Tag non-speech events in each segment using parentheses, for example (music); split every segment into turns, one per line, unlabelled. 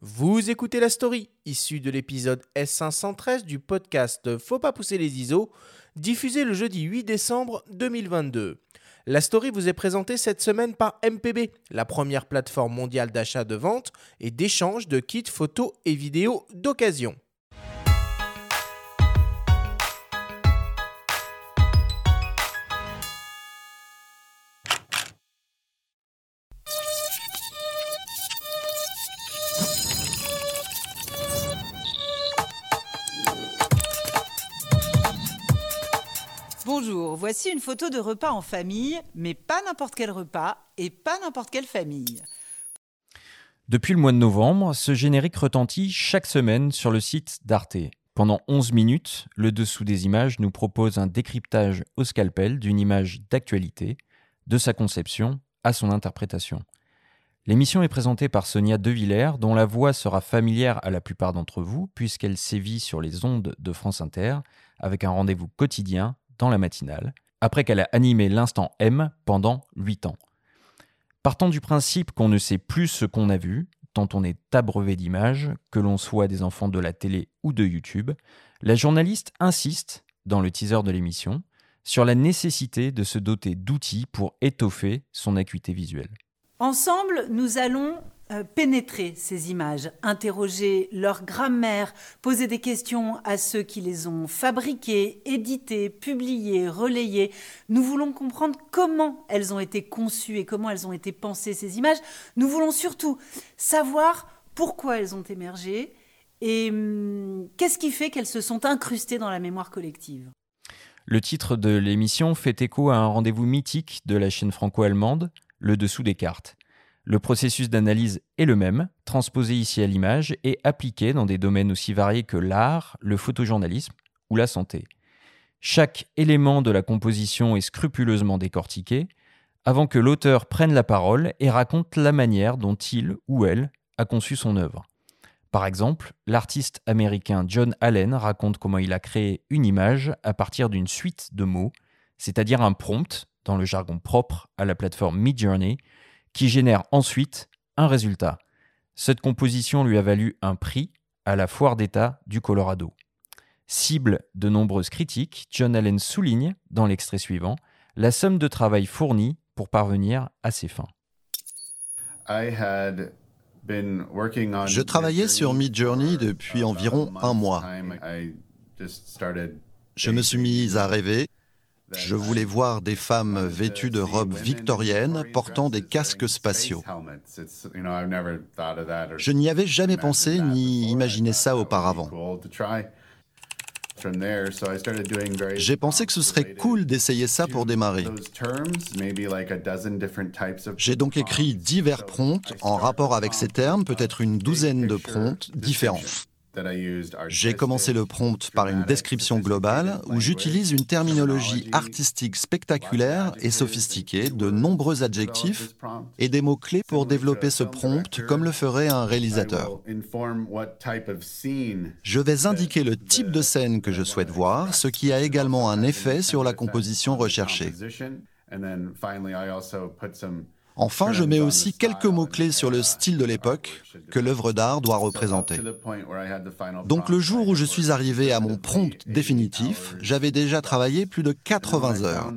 Vous écoutez la story, issue de l'épisode S513 du podcast Faut pas pousser les ISO, diffusé le jeudi 8 décembre 2022. La story vous est présentée cette semaine par MPB, la première plateforme mondiale d'achat de vente et d'échange de kits photos et vidéos d'occasion.
Bonjour, voici une photo de repas en famille, mais pas n'importe quel repas et pas n'importe quelle famille.
Depuis le mois de novembre, ce générique retentit chaque semaine sur le site d'Arte. Pendant 11 minutes, le dessous des images nous propose un décryptage au scalpel d'une image d'actualité, de sa conception à son interprétation. L'émission est présentée par Sonia Devillers, dont la voix sera familière à la plupart d'entre vous, puisqu'elle sévit sur les ondes de France Inter, avec un rendez-vous quotidien la matinale, après qu'elle a animé l'instant M pendant 8 ans. Partant du principe qu'on ne sait plus ce qu'on a vu, tant on est abreuvé d'images, que l'on soit des enfants de la télé ou de YouTube, la journaliste insiste, dans le teaser de l'émission, sur la nécessité de se doter d'outils pour étoffer son acuité visuelle.
Ensemble, nous allons pénétrer ces images, interroger leur grammaire, poser des questions à ceux qui les ont fabriquées, éditées, publiées, relayées. Nous voulons comprendre comment elles ont été conçues et comment elles ont été pensées, ces images. Nous voulons surtout savoir pourquoi elles ont émergé et hum, qu'est-ce qui fait qu'elles se sont incrustées dans la mémoire collective.
Le titre de l'émission fait écho à un rendez-vous mythique de la chaîne franco-allemande, Le Dessous des cartes. Le processus d'analyse est le même, transposé ici à l'image et appliqué dans des domaines aussi variés que l'art, le photojournalisme ou la santé. Chaque élément de la composition est scrupuleusement décortiqué avant que l'auteur prenne la parole et raconte la manière dont il ou elle a conçu son œuvre. Par exemple, l'artiste américain John Allen raconte comment il a créé une image à partir d'une suite de mots, c'est-à-dire un prompt, dans le jargon propre à la plateforme Midjourney, qui génère ensuite un résultat. Cette composition lui a valu un prix à la foire d'État du Colorado. Cible de nombreuses critiques, John Allen souligne, dans l'extrait suivant, la somme de travail fournie pour parvenir à ses fins.
Je travaillais sur Midjourney depuis environ un mois. Je me suis mis à rêver je voulais voir des femmes vêtues de robes victoriennes portant des casques spatiaux. Je n'y avais jamais pensé ni imaginé ça auparavant. J'ai pensé que ce serait cool d'essayer ça pour démarrer. J'ai donc écrit divers prompts en rapport avec ces termes, peut-être une douzaine de prompts différents. J'ai commencé le prompt par une description globale où j'utilise une terminologie artistique spectaculaire et sophistiquée, de nombreux adjectifs et des mots-clés pour développer ce prompt comme le ferait un réalisateur. Je vais indiquer le type de scène que je souhaite voir, ce qui a également un effet sur la composition recherchée. Enfin, je mets aussi quelques mots-clés sur le style de l'époque que l'œuvre d'art doit représenter. Donc le jour où je suis arrivé à mon prompt définitif, j'avais déjà travaillé plus de 80 heures.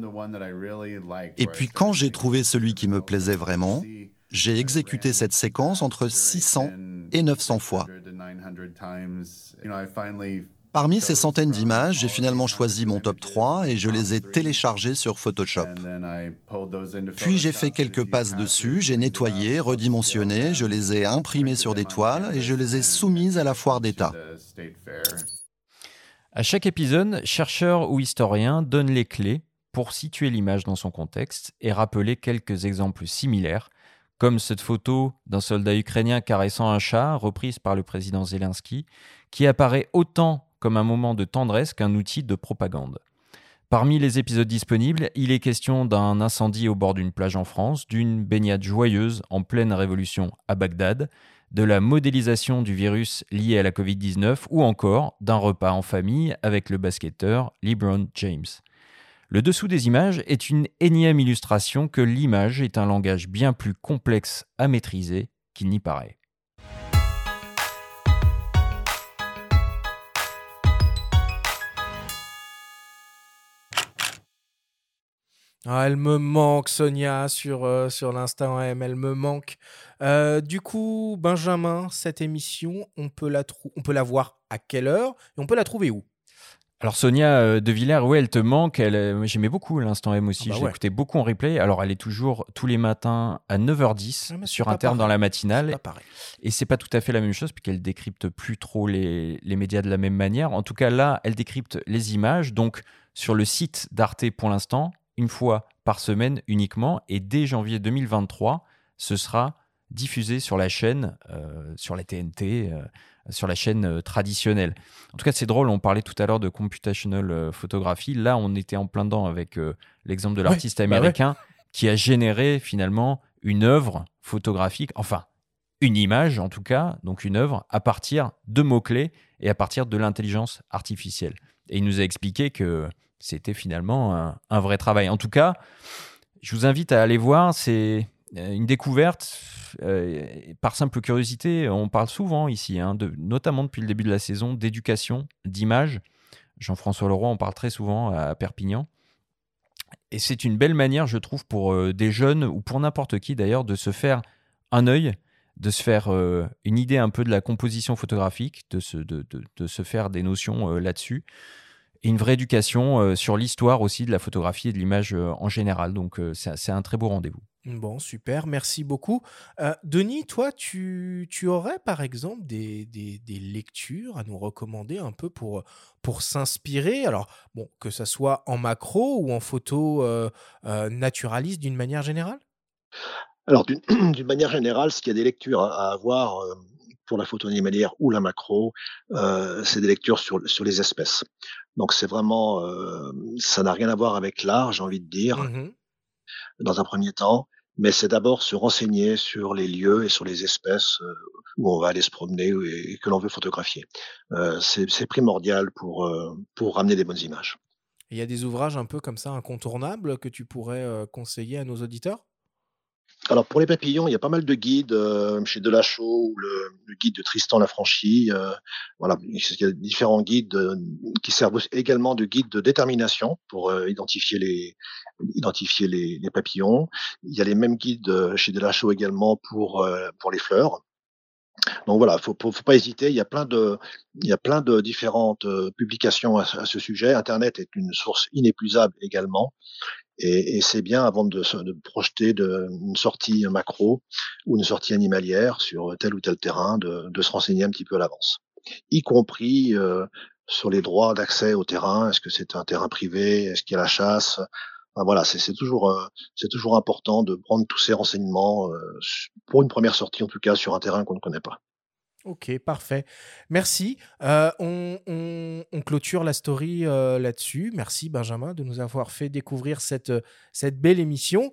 Et puis quand j'ai trouvé celui qui me plaisait vraiment, j'ai exécuté cette séquence entre 600 et 900 fois. Parmi ces centaines d'images, j'ai finalement choisi mon top 3 et je les ai téléchargées sur Photoshop. Puis j'ai fait quelques passes dessus, j'ai nettoyé, redimensionné, je les ai imprimées sur des toiles et je les ai soumises à la foire d'État.
À chaque épisode, chercheur ou historien donne les clés pour situer l'image dans son contexte et rappeler quelques exemples similaires, comme cette photo d'un soldat ukrainien caressant un chat, reprise par le président Zelensky, qui apparaît autant comme un moment de tendresse qu'un outil de propagande. Parmi les épisodes disponibles, il est question d'un incendie au bord d'une plage en France, d'une baignade joyeuse en pleine révolution à Bagdad, de la modélisation du virus lié à la Covid-19 ou encore d'un repas en famille avec le basketteur LeBron James. Le dessous des images est une énième illustration que l'image est un langage bien plus complexe à maîtriser qu'il n'y paraît.
Ah, elle me manque, Sonia, sur, euh, sur l'Instant M. Elle me manque. Euh, du coup, Benjamin, cette émission, on peut, la on peut la voir à quelle heure et on peut la trouver où?
Alors Sonia euh, De Villers, oui, elle te manque. Elle, j'aimais beaucoup l'instant M aussi. Ah bah je beaucoup en replay. Alors elle est toujours tous les matins à 9h10 ah, sur Inter dans la matinale. Et c'est pas tout à fait la même chose puisqu'elle décrypte plus trop les, les, médias de la même manière. En tout cas là, elle décrypte les images. Donc sur le site d'Arte pour l'instant, une fois par semaine uniquement. Et dès janvier 2023, ce sera diffusé sur la chaîne, euh, sur la TNT, euh, sur la chaîne euh, traditionnelle. En tout cas, c'est drôle, on parlait tout à l'heure de computational photographie. Là, on était en plein dedans avec l'exemple de l'artiste bah américain qui a généré finalement une œuvre photographique, enfin, une image en tout cas, donc une œuvre, à partir de mots-clés et à partir de l'intelligence artificielle. Et il nous a expliqué que c'était finalement un, vrai travail. En tout cas, je vous invite à aller voir. C'est euh, une découverte. Euh, par simple curiosité, on parle souvent ici, hein, notamment depuis le début de la saison, d'éducation, d'image. Jean-François Leroy en parle très souvent à Perpignan. Et c'est une belle manière, je trouve, pour euh, des jeunes ou pour n'importe qui d'ailleurs, de se faire un œil, de se faire une idée un peu de la composition photographique, de se faire des notions là-dessus et une vraie éducation euh, sur l'histoire aussi de la photographie et de l'image euh, en général. Donc euh, c'est un très beau rendez-vous.
Bon, super, merci beaucoup. Denis, toi, tu, tu, aurais par exemple des, des, des, lectures à nous recommander un peu pour, pour s'inspirer? Alors, bon, que ce soit en macro ou en photo naturaliste d'une manière générale?
Alors, (clears throat) d'une manière générale, s'il y a des lectures à, avoir pour la photo animalière ou la macro, c'est des lectures sur, sur les espèces. Donc c'est vraiment, euh, ça n'a rien à voir avec l'art, j'ai envie de dire, mmh dans un premier temps, mais c'est d'abord se renseigner sur les lieux et sur les espèces euh, où on va aller se promener et, que l'on veut photographier. Euh, c'est primordial pour, pour ramener des bonnes images.
Il y a des ouvrages un peu comme ça incontournables que tu pourrais conseiller à nos auditeurs?
Alors pour les papillons, il y a pas mal de guides euh, chez Delachaux ou le, le, guide de Tristan Lafranchi. Euh, voilà, il y a différents guides euh, qui servent également de guides de détermination pour identifier les identifier les, les, papillons. Il y a les mêmes guides chez Delachaux également pour pour les fleurs. Donc voilà, faut, faut, faut pas hésiter. Il y a plein de, il y a plein de différentes publications à, ce sujet. Internet est une source inépuisable également. Et, et c'est bien avant de, de projeter de, une sortie macro ou une sortie animalière sur tel ou tel terrain, de, de se renseigner un petit peu à l'avance, y compris euh, sur les droits d'accès au terrain. Est-ce que c'est un terrain privé? Est-ce qu'il y a la chasse? Enfin, Voilà, c'est toujours, euh, c'est toujours important de prendre tous ces renseignements euh, pour une première sortie, en tout cas sur un terrain qu'on ne connaît pas.
Ok, parfait. Merci. Euh, on, clôture la story euh, là-dessus. Merci Benjamin de nous avoir fait découvrir cette, cette belle émission.